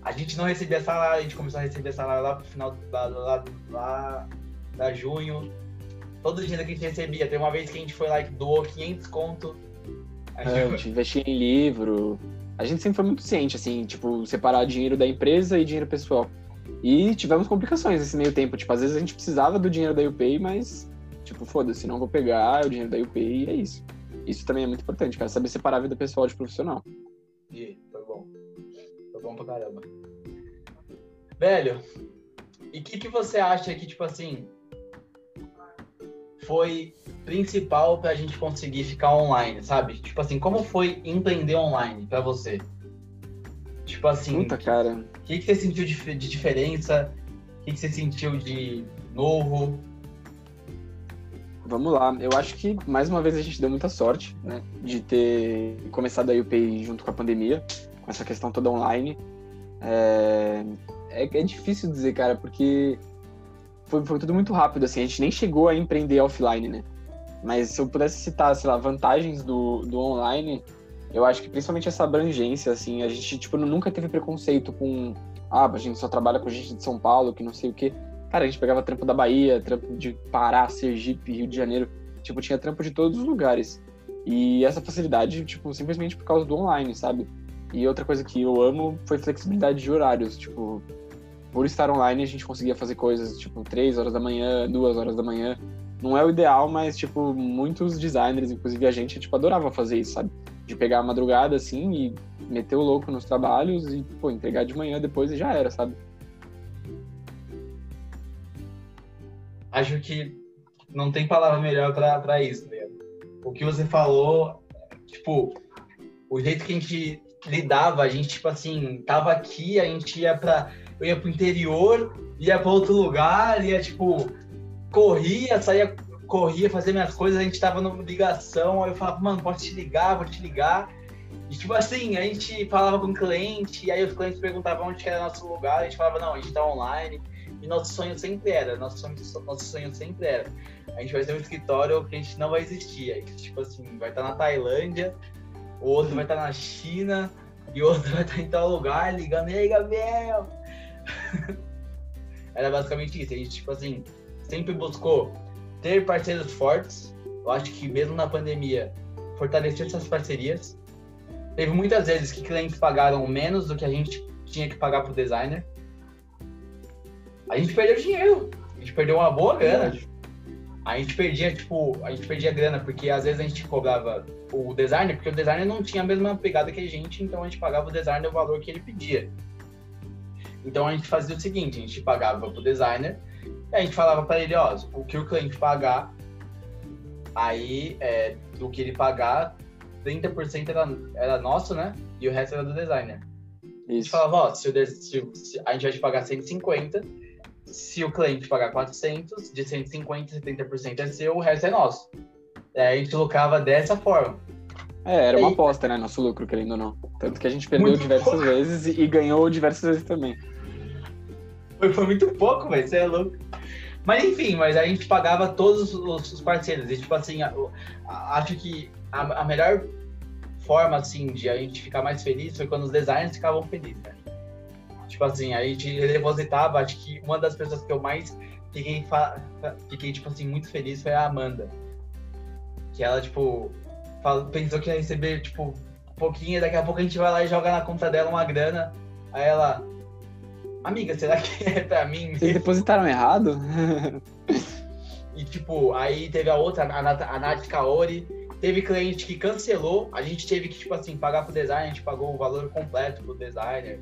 A gente não recebia salário, a gente começou a receber salário lá pro final lá, lá, lá da junho. Todo o dinheiro que a gente recebia. Tem uma vez que a gente foi lá e doou 500 conto. A gente, é, gente investia em livro. A gente sempre foi muito ciente, assim, tipo, separar dinheiro da empresa e dinheiro pessoal. E tivemos complicações nesse meio tempo. Tipo, às vezes a gente precisava do dinheiro da UPay, mas, tipo, foda-se, não vou pegar o dinheiro da UPay e é isso. Isso também é muito importante, cara, saber separar a vida pessoal de profissional. E foi bom. Foi bom pra caramba. Velho, e o que, que você acha que, tipo assim, foi principal para a gente conseguir ficar online, sabe? Tipo assim, como foi empreender online para você? Tipo assim, Puta, cara. O que, que você sentiu de, de diferença? O que, que você sentiu de novo? Vamos lá. Eu acho que, mais uma vez, a gente deu muita sorte, né? De ter começado a UPI junto com a pandemia, com essa questão toda online. É, é, é difícil dizer, cara, porque foi, foi tudo muito rápido, assim, a gente nem chegou a empreender offline, né? Mas se eu pudesse citar, sei lá, vantagens do, do online, eu acho que principalmente essa abrangência, assim, a gente, tipo, nunca teve preconceito com, ah, a gente só trabalha com gente de São Paulo, que não sei o quê. Cara, a gente pegava trampo da Bahia, trampo de Pará, Sergipe, Rio de Janeiro, tipo, tinha trampo de todos os lugares. E essa facilidade, tipo, simplesmente por causa do online, sabe? E outra coisa que eu amo foi flexibilidade de horários, tipo, por estar online, a gente conseguia fazer coisas tipo 3 horas da manhã, 2 horas da manhã. Não é o ideal, mas, tipo, muitos designers, inclusive a gente, tipo, adorava fazer isso, sabe? De pegar a madrugada, assim, e meter o louco nos trabalhos e, pô, entregar de manhã depois e já era, sabe? Acho que não tem palavra melhor para isso, né? O que você falou, tipo, o jeito que a gente lidava, a gente, tipo assim, tava aqui, a gente ia pra eu ia pro interior, ia para outro lugar, ia tipo, corria, saía, corria, fazer minhas coisas, a gente tava numa ligação, aí eu falava, mano, posso te ligar, vou te ligar. E tipo assim, a gente falava com o cliente, e aí os clientes perguntavam onde era nosso lugar, a gente falava, não, a gente tá online. E nosso sonho sempre era, nosso sonho, nosso sonho sempre era. A gente vai ter um escritório que a gente não vai existir. Aí, tipo assim, vai estar tá na Tailândia, o outro vai estar tá na China, e o outro vai estar tá em tal lugar, ligando, e aí, Gabriel, Era basicamente isso. A gente, tipo assim, sempre buscou ter parceiros fortes. Eu acho que mesmo na pandemia, fortalecer essas parcerias. Teve muitas vezes que clientes pagaram menos do que a gente tinha que pagar pro designer. A gente perdeu dinheiro. A gente perdeu uma boa grana. A gente perdia, tipo, a gente perdia grana, porque às vezes a gente cobrava o designer, porque o designer não tinha a mesma pegada que a gente, então a gente pagava o designer o valor que ele pedia. Então a gente fazia o seguinte, a gente pagava pro designer, e a gente falava para ele, ó, o que o cliente pagar, aí é, do que ele pagar, 30% era, era nosso, né? E o resto era do designer. Isso. A gente falava, ó, se, o, se, se a gente vai te pagar 150, se o cliente pagar 400, de 150, 70% é seu, o resto é nosso. Aí a gente lucrava dessa forma. É, era uma aposta, né? Nosso lucro, querendo ou não. Tanto que a gente perdeu Muito diversas pouco. vezes e ganhou diversas vezes também. Foi, foi muito pouco, velho. Você é louco. Mas enfim, mas a gente pagava todos os, os parceiros. E tipo assim, a, a, acho que a, a, melhor forma assim de a gente ficar mais feliz foi quando os designers ficavam felizes, né? Tipo assim, a gente depositava, acho que uma das pessoas que eu mais fiquei, fiquei tipo assim, muito feliz foi a Amanda. Que ela, tipo, pensou que ia receber, tipo, pouquinho, daqui a pouco a gente vai lá e joga na conta dela uma grana. Aí ela, amiga, será que é pra mim? Vocês depositaram errado? e tipo, aí teve a outra, a, Nat a Nath Kaori, teve cliente que cancelou, a gente teve que, tipo assim, pagar pro designer, a gente pagou o valor completo pro designer.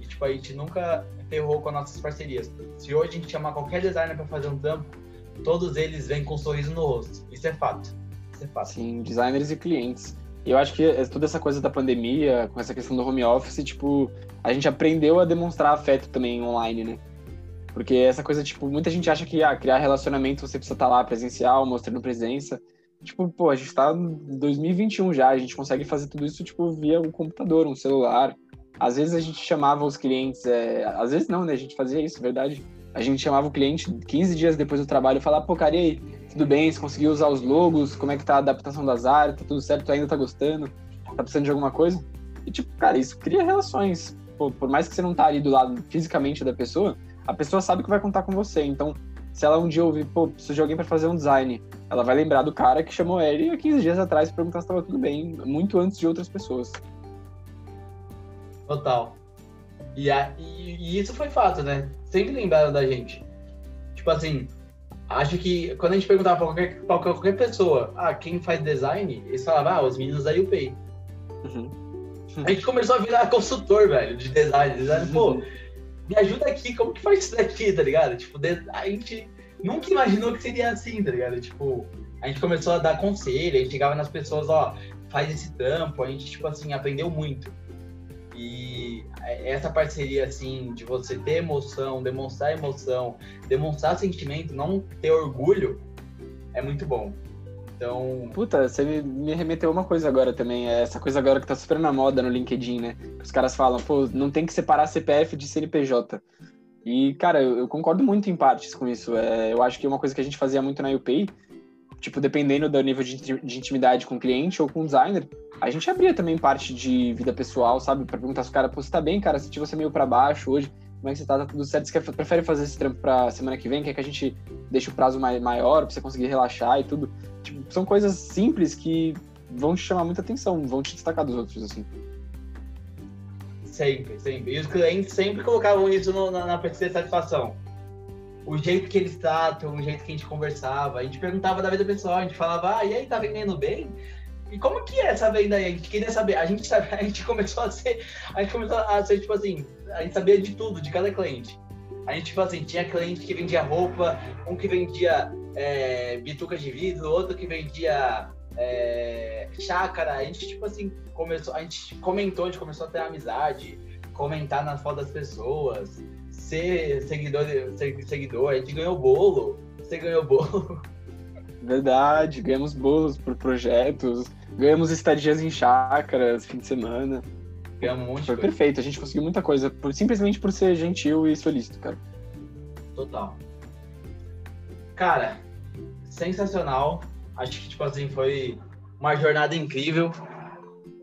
E tipo, a gente nunca ferrou com as nossas parcerias. Se hoje a gente chamar qualquer designer para fazer um trampo, todos eles vêm com um sorriso no rosto. Isso é fato. Isso é fato. Sim, designers e clientes. E eu acho que toda essa coisa da pandemia, com essa questão do home office, tipo, a gente aprendeu a demonstrar afeto também online, né? Porque essa coisa, tipo, muita gente acha que ah, criar relacionamento você precisa estar lá presencial, mostrando presença. Tipo, pô, a gente tá em 2021 já, a gente consegue fazer tudo isso, tipo, via um computador, um celular. Às vezes a gente chamava os clientes, é... às vezes não, né? A gente fazia isso, verdade. A gente chamava o cliente 15 dias depois do trabalho e falava, pô, cara, e aí, tudo bem? Você conseguiu usar os logos? Como é que tá a adaptação das áreas? Tá tudo certo? Tu ainda tá gostando? Tá precisando de alguma coisa? E, tipo, cara, isso cria relações. Pô, por mais que você não tá ali do lado fisicamente da pessoa, a pessoa sabe que vai contar com você. Então, se ela um dia ouvir, pô, preciso de alguém para fazer um design, ela vai lembrar do cara que chamou ele há 15 dias atrás perguntar se estava tudo bem, muito antes de outras pessoas. Total. E, a, e, e, isso foi fato, né? Sempre lembraram da gente. Tipo assim, acho que quando a gente perguntava pra qualquer, pra qualquer pessoa, ah, quem faz design, eles falavam, ah, os meninos da UPay. Uhum. A gente começou a virar consultor, velho, de design. design pô, uhum. me ajuda aqui, como que faz isso daqui, tá ligado? Tipo, a gente nunca imaginou que seria assim, tá ligado? Tipo, a gente começou a dar conselho, a gente chegava nas pessoas, ó, faz esse trampo, a gente, tipo assim, aprendeu muito. E essa parceria, assim, de você ter emoção, demonstrar emoção, demonstrar sentimento, não ter orgulho, é muito bom. Então. Puta, você me remeteu uma coisa agora também. É essa coisa agora que tá super na moda no LinkedIn, né? Os caras falam, pô, não tem que separar CPF de CNPJ. E, cara, eu, eu concordo muito em partes com isso. É, eu acho que uma coisa que a gente fazia muito na UPay tipo, dependendo do nível de, de intimidade com o cliente ou com o designer, a gente abria também parte de vida pessoal, sabe? Pra perguntar se o cara, pô, você tá bem, cara? Senti você meio para baixo hoje, como é que você tá? Tá tudo certo? Você prefere fazer esse trampo pra semana que vem? Quer que a gente deixe o prazo maior pra você conseguir relaxar e tudo? Tipo, são coisas simples que vão te chamar muita atenção, vão te destacar dos outros, assim. Sempre, sempre. E os clientes sempre colocavam isso no, na, na pesquisa de satisfação o jeito que eles tratam, o jeito que a gente conversava. A gente perguntava da vida pessoal, a gente falava, ah, e aí, tá vendendo bem? E como que é essa venda aí? A gente queria saber. A gente, sabe, a gente começou a ser, a gente começou a ser, tipo assim, a gente sabia de tudo, de cada cliente. A gente, tipo assim, tinha cliente que vendia roupa, um que vendia é, de vidro, outro que vendia é, chácara. A gente, tipo assim, começou, a gente comentou, a gente começou a ter amizade, comentar nas fotos das pessoas ser seguidor, ser seguidor, a gente ganhou bolo. Você ganhou bolo. Verdade, ganhamos bolos por projetos, ganhamos estadias em chácaras, fim de semana. Ganhamos um monte Foi perfeito, a gente conseguiu muita coisa, por, simplesmente por ser gentil e solícito, cara. Total. Cara, sensacional. Acho que, tipo assim, foi uma jornada incrível.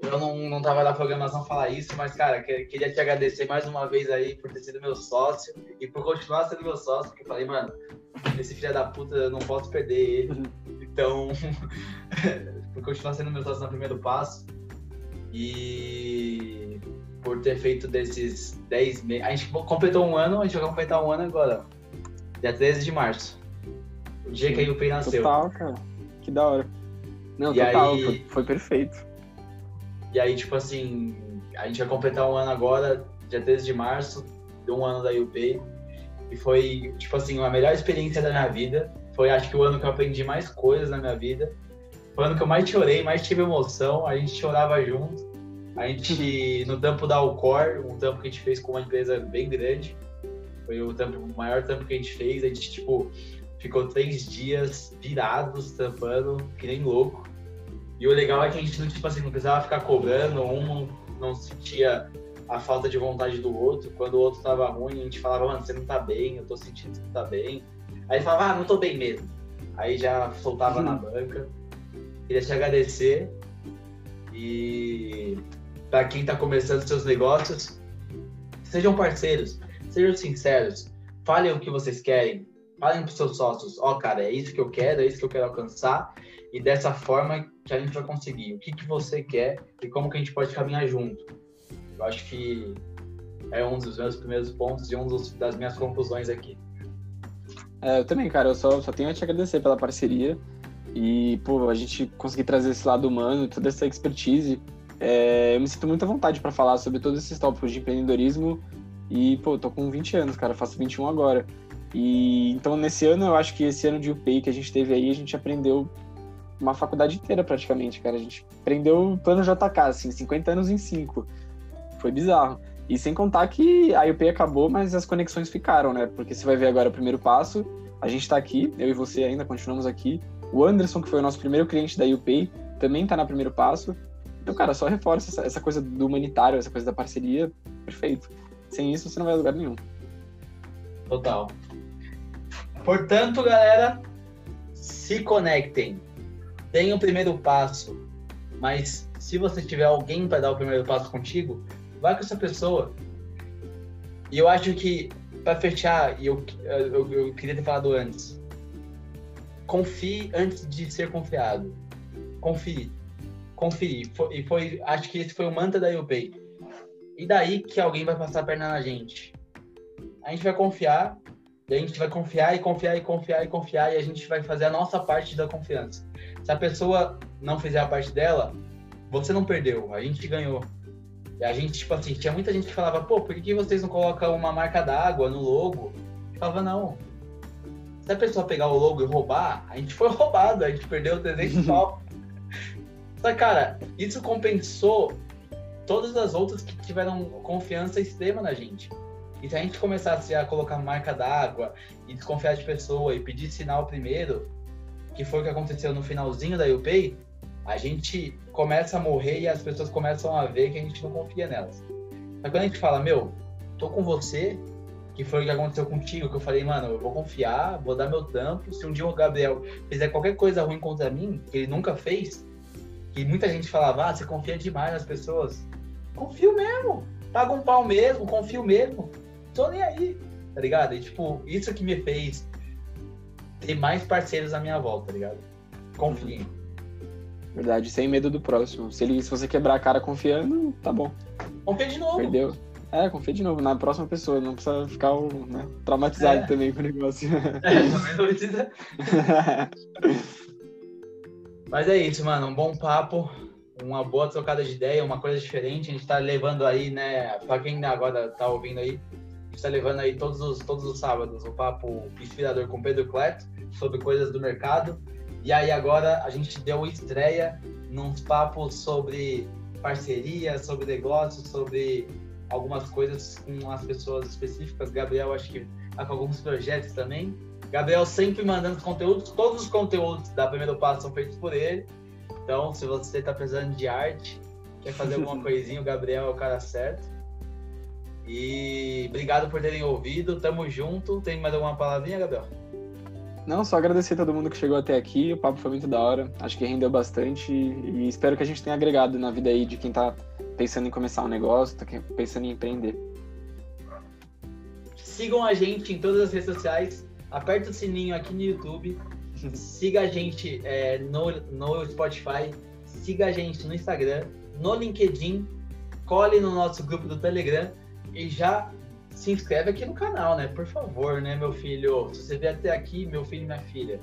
Eu não, não tava na programação falar isso, mas, cara, queria te agradecer mais uma vez aí por ter sido meu sócio e por continuar sendo meu sócio, porque eu falei, mano, esse filho da puta, eu não posso perder ele. Então, por continuar sendo meu sócio no primeiro passo e por ter feito desses 10 meses. A gente completou um ano, a gente vai completar um ano agora, dia 13 de março. O dia Sim, que a UPay nasceu. Total, cara. Que da hora. Não, e total, aí... foi, foi perfeito. E aí, tipo assim, a gente vai completar um ano agora, dia 13 de março, de um ano da UP. E foi, tipo assim, a melhor experiência da minha vida. Foi, acho que, o ano que eu aprendi mais coisas na minha vida. Foi o ano que eu mais chorei, mais tive emoção. A gente chorava junto. A gente, no tampo da Alcor, um tampo que a gente fez com uma empresa bem grande. Foi o, tampo, o maior tampo que a gente fez. A gente, tipo, ficou três dias virados, tampando, que nem louco. E o legal é que a gente não, tipo assim, não precisava ficar cobrando, um não sentia a falta de vontade do outro. Quando o outro tava ruim, a gente falava, mano, você não tá bem, eu tô sentindo que você não tá bem. Aí falava, ah, não tô bem mesmo. Aí já soltava uhum. na banca. Queria te agradecer. E para quem tá começando seus negócios, sejam parceiros, sejam sinceros, falem o que vocês querem, falem pros seus sócios, ó, oh, cara, é isso que eu quero, é isso que eu quero alcançar e dessa forma que a gente vai conseguir. O que, que você quer e como que a gente pode caminhar junto. Eu acho que É um dos meus primeiros pontos e um dos, das minhas conclusões aqui. É, eu também, cara. Eu só, só tenho a te agradecer pela parceria. E, pô, a gente conseguir trazer esse lado humano, toda essa expertise. É, eu me sinto muita vontade para falar sobre todos esses tópicos de empreendedorismo. E, pô, tô com 20 anos, cara. Faço 21 agora. E então, nesse ano, eu acho que esse ano de UPI que a gente teve aí, a gente aprendeu uma faculdade inteira praticamente, cara. A gente aprendeu o plano JK, assim, 50 anos em 5. Foi bizarro. E sem contar que a UPI acabou, mas as conexões ficaram, né? Porque você vai ver agora o primeiro passo, a gente tá aqui, eu e você ainda continuamos aqui. O Anderson, que foi o nosso primeiro cliente da UPay, também tá no primeiro passo. Então, cara, só reforça essa, essa coisa do humanitário, essa coisa da parceria, perfeito. Sem isso, você não vai a lugar nenhum. Total. Portanto, galera, se conectem. Deem o primeiro passo. Mas se você tiver alguém para dar o primeiro passo contigo, vai com essa pessoa. E eu acho que, para fechar, e eu, eu, eu queria ter falado antes, confie antes de ser confiado. Confie. Confie. E foi, acho que esse foi o mantra da UPay. E daí que alguém vai passar a perna na gente. A gente vai confiar, a gente vai confiar e confiar e confiar e confiar, e a gente vai fazer a nossa parte da confiança. Se a pessoa não fizer a parte dela, você não perdeu, a gente ganhou. E a gente, tipo assim, tinha muita gente que falava, pô, por que vocês não colocam uma marca d'água no logo? Eu falava, não. Se a pessoa pegar o logo e roubar, a gente foi roubado, a gente perdeu 300 pau. Só cara, isso compensou todas as outras que tiveram confiança extrema na gente. E se a gente começasse a colocar marca d'água e desconfiar de pessoa e pedir sinal primeiro, que foi o que aconteceu no finalzinho da UPay, a gente começa a morrer e as pessoas começam a ver que a gente não confia nelas. Mas quando a gente fala, meu, tô com você, que foi o que aconteceu contigo, que eu falei, mano, eu vou confiar, vou dar meu tampo. Se um dia o Gabriel fizer qualquer coisa ruim contra mim, que ele nunca fez, que muita gente falava, ah, você confia demais nas pessoas. Confio mesmo. Paga um pau mesmo, confio mesmo. Tô nem aí, tá ligado? E, tipo, isso que me fez ter mais parceiros à minha volta, tá ligado? Confiem. Verdade, sem medo do próximo. Se, ele, se você quebrar a cara confiando, tá bom. Confia de novo. Perdeu. É, confia de novo na próxima pessoa, não precisa ficar né, traumatizado é. também com o negócio. É, também não precisa. Mas é isso, mano. Um bom papo, uma boa trocada de ideia, uma coisa diferente. A gente tá levando aí, né? Pra quem agora tá ouvindo aí, a gente tá levando aí todos os, todos os sábados o papo inspirador com Pedro Cleto sobre coisas do mercado. E aí agora a gente deu estreia nos papos sobre parceria, sobre negócios, sobre algumas coisas com as pessoas específicas. Gabriel, acho que tá com alguns projetos também. Gabriel sempre mandando conteúdos, todos os conteúdos da Primeiro Passo são feitos por ele. Então, se você está precisando de arte, quer fazer alguma coisinha, o Gabriel é o cara certo. E obrigado por terem ouvido, tamo junto. Tem mais alguma palavrinha, Gabriel? Não, só agradecer a todo mundo que chegou até aqui. O papo foi muito da hora. Acho que rendeu bastante e espero que a gente tenha agregado na vida aí de quem tá pensando em começar um negócio, tá pensando em empreender. Sigam a gente em todas as redes sociais. Aperta o sininho aqui no YouTube. Siga a gente é, no, no Spotify. Siga a gente no Instagram, no LinkedIn. Cole no nosso grupo do Telegram. E já se inscreve aqui no canal, né? Por favor, né, meu filho? Se você vier até aqui, meu filho e minha filha,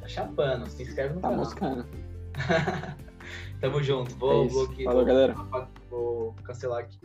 tá chapando, se inscreve no tá canal. Tá moscando. Tamo junto. Vou, é Falou, galera. vou cancelar aqui.